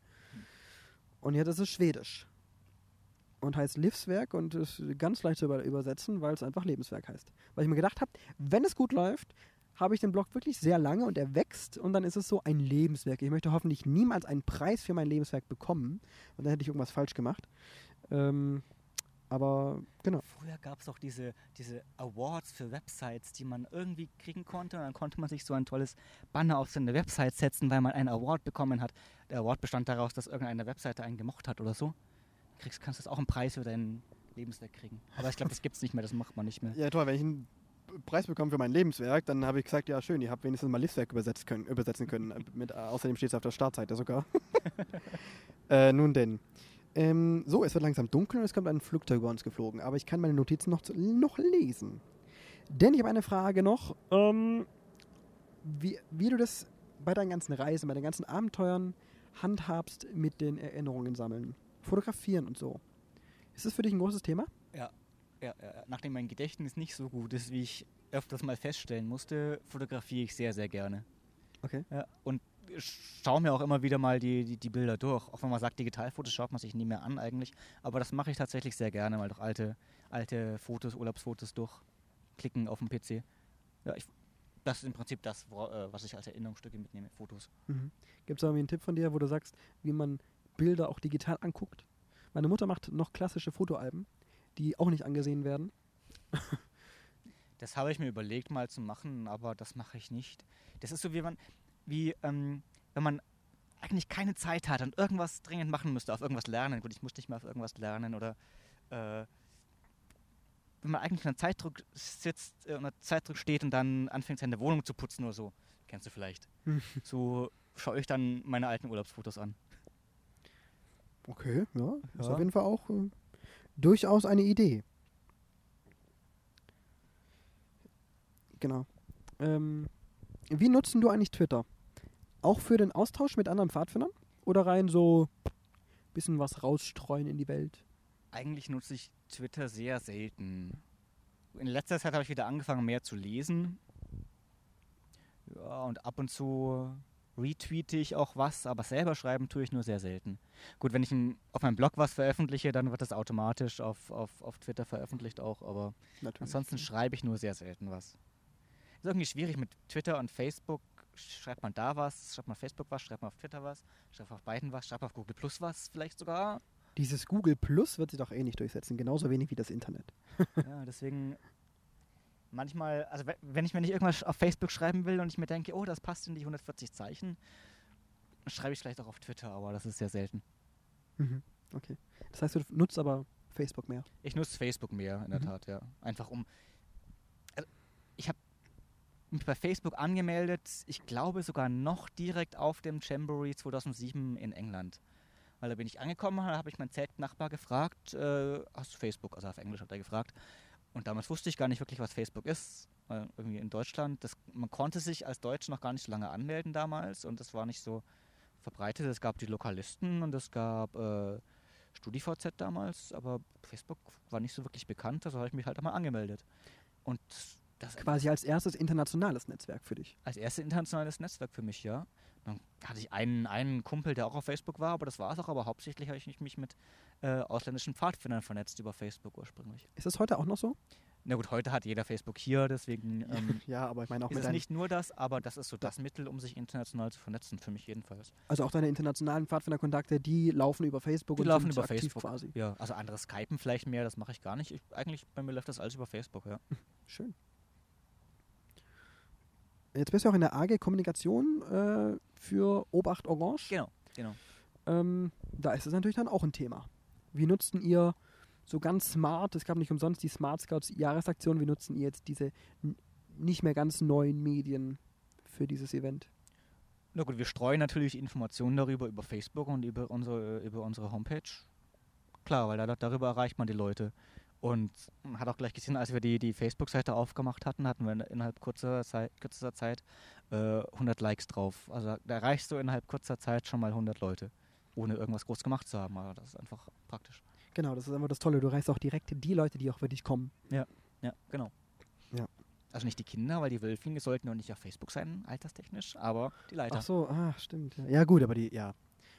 Und jetzt ist es Schwedisch. Und heißt Livswerk und ist ganz leicht zu über übersetzen, weil es einfach Lebenswerk heißt. Weil ich mir gedacht habe, wenn es gut läuft, habe ich den Blog wirklich sehr lange und er wächst und dann ist es so ein Lebenswerk. Ich möchte hoffentlich niemals einen Preis für mein Lebenswerk bekommen und dann hätte ich irgendwas falsch gemacht. Ähm, aber genau. Früher gab es auch diese, diese Awards für Websites, die man irgendwie kriegen konnte. Und dann konnte man sich so ein tolles Banner auf seine Website setzen, weil man einen Award bekommen hat. Der Award bestand daraus, dass irgendeine Webseite einen gemocht hat oder so. Kriegst, kannst du auch einen Preis für dein Lebenswerk kriegen. Aber ich glaube, das gibt es nicht mehr, das macht man nicht mehr. Ja, toll, wenn ich einen Preis bekomme für mein Lebenswerk, dann habe ich gesagt, ja schön, ihr habt wenigstens mal Livswerk übersetzt können, übersetzen können. Mit, außerdem steht es auf der Startseite sogar. äh, nun denn. Ähm, so, es wird langsam dunkel und es kommt ein Flugzeug über uns geflogen, aber ich kann meine Notizen noch, noch lesen. Denn ich habe eine Frage noch, ähm, wie, wie du das bei deinen ganzen Reisen, bei deinen ganzen Abenteuern handhabst mit den Erinnerungen sammeln, fotografieren und so. Ist das für dich ein großes Thema? Ja, ja, ja. Nachdem mein Gedächtnis nicht so gut ist, wie ich öfters mal feststellen musste, fotografiere ich sehr, sehr gerne. Okay. Ja, und schaue mir auch immer wieder mal die, die, die Bilder durch. Auch wenn man sagt, Digitalfotos schaut man sich nie mehr an eigentlich. Aber das mache ich tatsächlich sehr gerne, mal durch alte, alte Fotos, Urlaubsfotos durchklicken auf dem PC. Ja, ich, das ist im Prinzip das, wo, äh, was ich als Erinnerungsstücke mitnehme, Fotos. Mhm. Gibt es irgendwie einen Tipp von dir, wo du sagst, wie man Bilder auch digital anguckt? Meine Mutter macht noch klassische Fotoalben, die auch nicht angesehen werden. Das habe ich mir überlegt mal zu machen, aber das mache ich nicht. Das ist so wie man, wie ähm, wenn man eigentlich keine Zeit hat und irgendwas dringend machen müsste, auf irgendwas lernen. Gut, ich muss nicht mehr auf irgendwas lernen oder äh, wenn man eigentlich unter Zeitdruck sitzt, äh, unter Zeitdruck steht und dann anfängt seine Wohnung zu putzen oder so. Kennst du vielleicht. So schaue ich dann meine alten Urlaubsfotos an. Okay, ja, ist Ja. auf jeden Fall auch äh, durchaus eine Idee. Genau. Ähm, wie nutzen du eigentlich Twitter? Auch für den Austausch mit anderen Pfadfindern? Oder rein so bisschen was rausstreuen in die Welt? Eigentlich nutze ich Twitter sehr selten. In letzter Zeit habe ich wieder angefangen, mehr zu lesen. Ja, und ab und zu retweete ich auch was, aber selber schreiben tue ich nur sehr selten. Gut, wenn ich ein, auf meinem Blog was veröffentliche, dann wird das automatisch auf, auf, auf Twitter veröffentlicht auch, aber Natürlich. ansonsten schreibe ich nur sehr selten was. Ist irgendwie schwierig mit Twitter und Facebook. Schreibt man da was, schreibt man auf Facebook was, schreibt man auf Twitter was, schreibt man auf beiden was, schreibt man auf Google Plus was vielleicht sogar. Dieses Google Plus wird sich doch eh nicht durchsetzen, genauso wenig wie das Internet. ja, deswegen manchmal, also we- wenn ich mir nicht irgendwas auf Facebook schreiben will und ich mir denke, oh, das passt in die 140 Zeichen, dann schreibe ich vielleicht auch auf Twitter, aber das ist sehr selten. Mhm. Okay. Das heißt, du nutzt aber Facebook mehr. Ich nutze Facebook mehr, in der Mhm. Tat, ja. Einfach um. Mich bei Facebook angemeldet, ich glaube sogar noch direkt auf dem Jamboree 2007 in England. Weil da bin ich angekommen, da habe ich meinen Zeltnachbar gefragt, äh, hast du Facebook? Also auf Englisch hat er gefragt. Und damals wusste ich gar nicht wirklich, was Facebook ist. Weil irgendwie in Deutschland, das, man konnte sich als Deutsch noch gar nicht so lange anmelden damals und das war nicht so verbreitet. Es gab die Lokalisten und es gab äh, StudiVZ damals, aber Facebook war nicht so wirklich bekannt, also habe ich mich halt einmal angemeldet. Und das Quasi als erstes internationales Netzwerk für dich. als erstes internationales Netzwerk für mich, ja. Dann hatte ich einen, einen Kumpel, der auch auf Facebook war, aber das war es auch. Aber hauptsächlich habe ich mich mit äh, ausländischen Pfadfindern vernetzt über Facebook ursprünglich. Ist das heute auch noch so? Na gut, heute hat jeder Facebook hier, deswegen ähm, Ja, aber ich meine auch ist mit es nicht nur das, aber das ist so das Mittel, um sich international zu vernetzen, für mich jedenfalls. also auch deine internationalen Pfadfinderkontakte, die laufen über Facebook Die und laufen sind über Facebook. quasi. Ja, also andere Skypen vielleicht mehr, das mache ich gar nicht. Ich, eigentlich bei mir läuft das alles über Facebook, ja. Schön. Jetzt bist du auch in der AG Kommunikation äh, für Obacht Orange. Genau, genau. Ähm, da ist es natürlich dann auch ein Thema. Wie nutzten ihr so ganz smart, es gab nicht umsonst die Smart Scouts Jahresaktion, wie nutzen ihr jetzt diese nicht mehr ganz neuen Medien für dieses Event? Na gut, wir streuen natürlich Informationen darüber über Facebook und über unsere, über unsere Homepage. Klar, weil da, darüber erreicht man die Leute. Und man hat auch gleich gesehen, als wir die, die Facebook-Seite aufgemacht hatten, hatten wir in- innerhalb kurzer Zeit, kürzester Zeit äh, 100 Likes drauf. Also da erreichst du innerhalb kurzer Zeit schon mal 100 Leute, ohne irgendwas groß gemacht zu haben. Aber das ist einfach praktisch. Genau, das ist einfach das Tolle. Du erreichst auch direkt die Leute, die auch für dich kommen. Ja, genau. Ja. Also nicht die Kinder, weil die Wölflinge sollten noch nicht auf Facebook sein, alterstechnisch, aber die Leiter. Ach so, ah, stimmt. Ja. ja, gut, aber die, ja.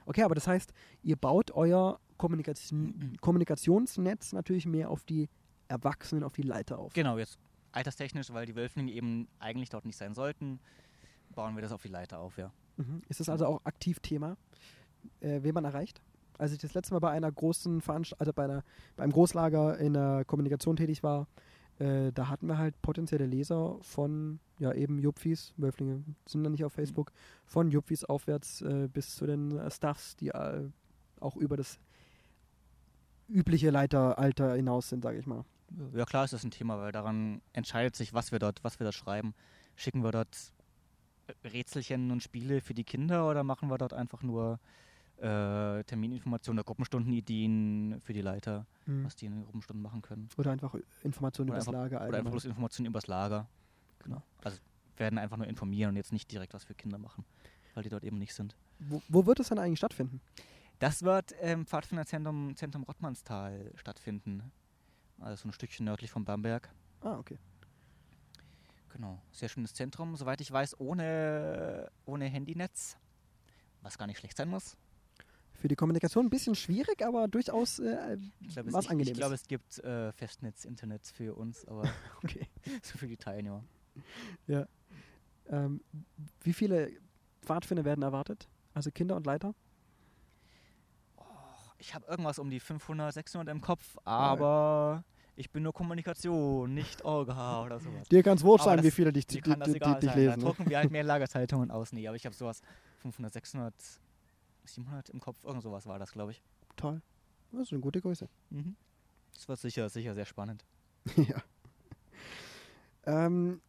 Okay, aber das heißt, ihr baut euer Kommunikation, Kommunikationsnetz natürlich mehr auf die Erwachsenen, auf die Leiter auf. Genau, jetzt alterstechnisch, weil die Wölflinge eben eigentlich dort nicht sein sollten, bauen wir das auf die Leiter auf, ja. Mhm. Ist das also auch aktiv Thema, äh, wen man erreicht? Als ich das letzte Mal bei einer großen Veranstaltung, also bei einer, beim Großlager in der Kommunikation tätig war, äh, da hatten wir halt potenzielle Leser von, ja eben Jupfis, Wölflinge sind dann nicht auf Facebook, von Jupfis aufwärts äh, bis zu den äh, Staffs, die äh, auch über das übliche Leiteralter hinaus sind, sage ich mal. Ja klar ist das ein Thema, weil daran entscheidet sich, was wir dort, was wir dort schreiben. Schicken wir dort äh, Rätselchen und Spiele für die Kinder oder machen wir dort einfach nur äh, Termininformationen oder Gruppenstundenideen für die Leiter, Mhm. was die in den Gruppenstunden machen können. Oder einfach Informationen Oder über das Lager Oder einfach bloß Informationen übers Lager. Genau. Also werden einfach nur informieren und jetzt nicht direkt was für Kinder machen, weil die dort eben nicht sind. Wo, wo wird es dann eigentlich stattfinden? Das wird im Pfadfinderzentrum Zentrum Rottmannsthal stattfinden. Also so ein Stückchen nördlich von Bamberg. Ah, okay. Genau. Sehr schönes Zentrum. Soweit ich weiß, ohne, ohne Handynetz. Was gar nicht schlecht sein muss. Für die Kommunikation ein bisschen schwierig, aber durchaus äh, Ich glaube, was es, ich, ich glaube, es gibt äh, Festnetz-Internet für uns, aber okay. so für die Teilnehmer. Ähm, wie viele Pfadfinder werden erwartet? Also Kinder und Leiter? Ich habe irgendwas um die 500, 600 im Kopf, aber ich bin nur Kommunikation, nicht Orga oder sowas. Dir kann es wurscht Aber sein, wie viele dich, die, kann das die, egal die, sein. lesen. Da Ne? drucken wir halt mehr Lagerzeitungen aus. Nee, aber ich habe sowas 500, 600, 700 im Kopf. Irgend sowas war das, glaube ich. Toll. Das ist eine gute Größe. Mhm. Das wird sicher, sicher sehr spannend. ja. Ähm,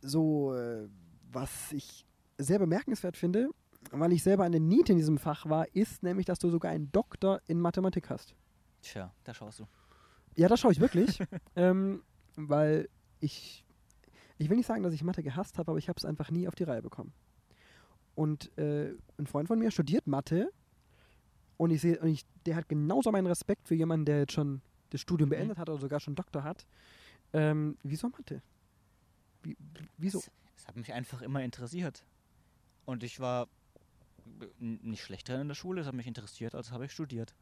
so, äh, was ich sehr bemerkenswert finde, weil ich selber eine Niete in diesem Fach war, ist nämlich, dass du sogar einen Doktor in Mathematik hast. Tja, da schaust du. Ja, das schaue ich wirklich, ähm, weil ich, ich will nicht sagen, dass ich Mathe gehasst habe, aber ich habe es einfach nie auf die Reihe bekommen. Und äh, ein Freund von mir studiert Mathe und ich sehe, und ich, der hat genauso meinen Respekt für jemanden, der jetzt schon das Studium beendet hat oder sogar schon Doktor hat. Ähm, wieso Mathe? Wie, wieso? Es hat mich einfach immer interessiert. Und ich war nicht schlecht drin in der Schule, es hat mich interessiert, also habe ich studiert.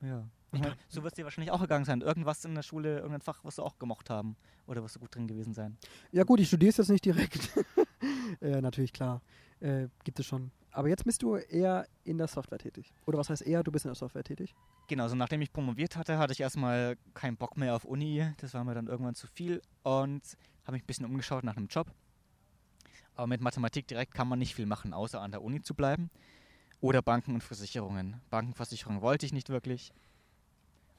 Ja. Ich mein, so wird es dir wahrscheinlich auch gegangen sein. Irgendwas in der Schule, irgendein Fach, was du auch gemocht haben. Oder wirst du gut drin gewesen sein. Ja gut, ich studiere es jetzt nicht direkt. äh, natürlich, klar. Äh, gibt es schon. Aber jetzt bist du eher in der Software tätig. Oder was heißt eher, du bist in der Software tätig? Genau, so nachdem ich promoviert hatte, hatte ich erstmal keinen Bock mehr auf Uni. Das war mir dann irgendwann zu viel und habe mich ein bisschen umgeschaut nach einem Job. Aber mit Mathematik direkt kann man nicht viel machen, außer an der Uni zu bleiben. Oder Banken und Versicherungen. Bankenversicherung wollte ich nicht wirklich.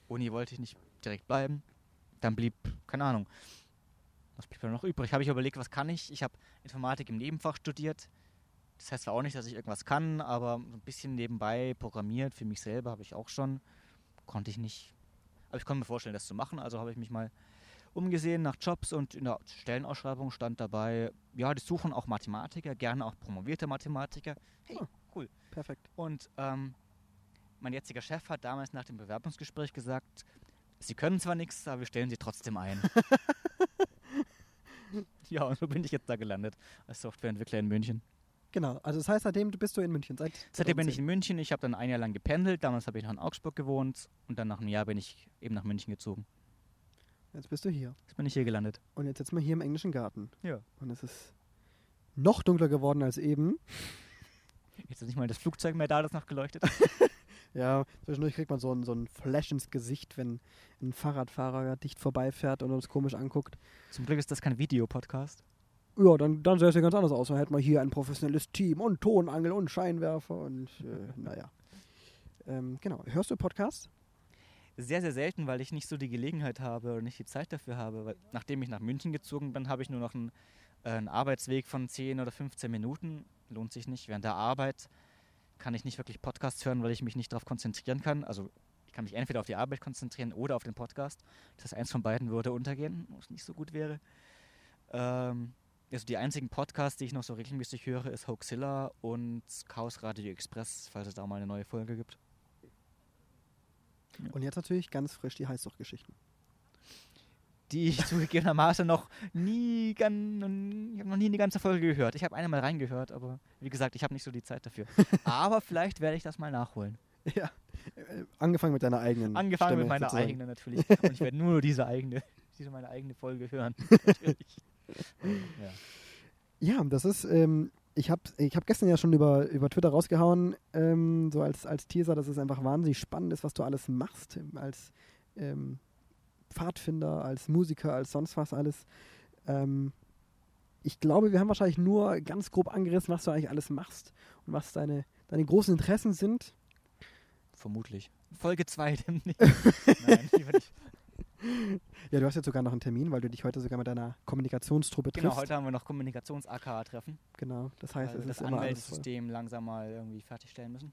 Uni wollte ich nicht direkt bleiben. Dann blieb, keine Ahnung, was blieb da noch übrig? Habe ich überlegt, was kann ich? Ich habe Informatik im Nebenfach studiert. Das heißt zwar auch nicht, dass ich irgendwas kann, aber so ein bisschen nebenbei programmiert für mich selber habe ich auch schon. Konnte ich nicht. Aber ich konnte mir vorstellen, das zu machen. Also habe ich mich mal umgesehen nach Jobs und in der Stellenausschreibung stand dabei, ja, die suchen auch Mathematiker, gerne auch promovierte Mathematiker. Hey, Ah. cool. Perfekt. Und ähm, mein jetziger Chef hat damals nach dem Bewerbungsgespräch gesagt, Sie können zwar nichts, aber wir stellen Sie trotzdem ein. ja, und so bin ich jetzt da gelandet als Softwareentwickler in München. Genau. Also das heißt, seitdem bist du in München. Seit Seitdem bin ich 2010. in München. Ich habe dann ein Jahr lang gependelt. Damals habe ich noch in Augsburg gewohnt. Und dann nach einem Jahr bin ich eben nach München gezogen. Jetzt bist du hier. Jetzt bin ich hier gelandet. Und jetzt sitzen wir hier im englischen Garten. Ja. Und es ist noch dunkler geworden als eben. Jetzt ist nicht mal das Flugzeug mehr da, das noch geleuchtet. Ja, zwischendurch kriegt man so ein, so ein Flash ins Gesicht, wenn ein Fahrradfahrer dicht vorbeifährt und uns komisch anguckt. Zum Glück ist das kein Videopodcast. Ja, dann, dann sähe es ja ganz anders aus. Dann hätten wir hier ein professionelles Team und Tonangel und Scheinwerfer und äh, naja. Ähm, genau. Hörst du Podcasts? Sehr, sehr selten, weil ich nicht so die Gelegenheit habe oder nicht die Zeit dafür habe. Weil nachdem ich nach München gezogen bin, habe ich nur noch einen, äh, einen Arbeitsweg von 10 oder 15 Minuten. Lohnt sich nicht. Während der Arbeit kann ich nicht wirklich Podcasts hören, weil ich mich nicht darauf konzentrieren kann. Also ich kann mich entweder auf die Arbeit konzentrieren oder auf den Podcast. Das eins von beiden würde untergehen, was nicht so gut wäre. Ähm, also die einzigen Podcasts, die ich noch so regelmäßig höre, ist Hoaxilla und Chaos Radio Express, falls es da mal eine neue Folge gibt. Und jetzt natürlich ganz frisch die Heißsuchtgeschichten. Die ich zugegebenermaßen noch nie, gan- ich habe noch nie eine ganze Folge gehört. Ich habe eine mal reingehört, aber wie gesagt, ich habe nicht so die Zeit dafür. aber vielleicht werde ich das mal nachholen. Ja. Äh, angefangen mit deiner eigenen. Angefangen Stimme, mit meiner sozusagen. eigenen natürlich. Und ich werde nur diese eigene, diese meine eigene Folge hören. natürlich. ja. Ja, das ist, ähm, ich habe ich hab gestern ja schon über, über Twitter rausgehauen, ähm, so als, als Teaser, dass es einfach wahnsinnig spannend ist, was du alles machst, als ähm, Pfadfinder, als Musiker, als sonst was alles. Ähm, ich glaube, wir haben wahrscheinlich nur ganz grob angerissen, was du eigentlich alles machst und was deine, deine großen Interessen sind. Vermutlich. Folge 2 demnächst. Nein, lieber nicht. Ja, du hast jetzt sogar noch einen Termin, weil du dich heute sogar mit deiner Kommunikationstruppe triffst. Genau, heute haben wir noch Kommunikations-AK-Treffen, Genau, das heißt, weil wir es das ist immer alles voll. Anmeldesystem langsam mal irgendwie fertigstellen müssen.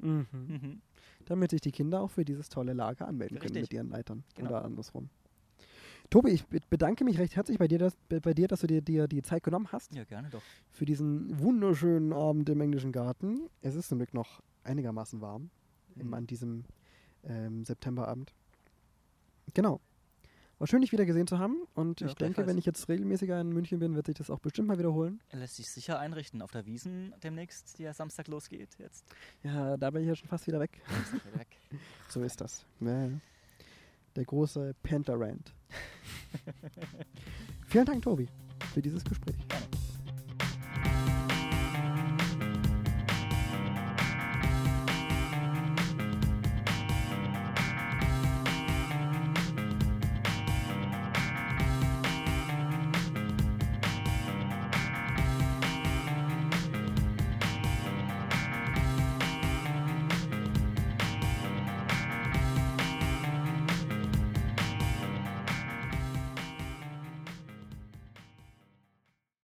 Mhm. Mhm. damit sich die Kinder auch für dieses tolle Lager anmelden können Richtig. mit ihren Leitern Genau. oder andersrum. Tobi, ich be- bedanke mich recht herzlich bei dir, dass, bei dir, dass du dir, dir die Zeit genommen hast Ja, gerne doch. für diesen wunderschönen Abend im englischen Garten. Es ist zum Glück noch einigermaßen warm Mhm. an diesem ähm, Septemberabend. Genau. War schön, dich wieder gesehen zu haben und Ja, ich denke, wenn ich jetzt regelmäßiger in München bin, wird sich das auch bestimmt mal wiederholen. Er lässt sich sicher einrichten auf der Wiesen demnächst, die ja Samstag losgeht. Jetzt Ja, da bin ich ja schon fast wieder weg. er wieder weg. So ist das. Ja. Der große Panther-Rant. Vielen Dank, Tobi, für dieses Gespräch.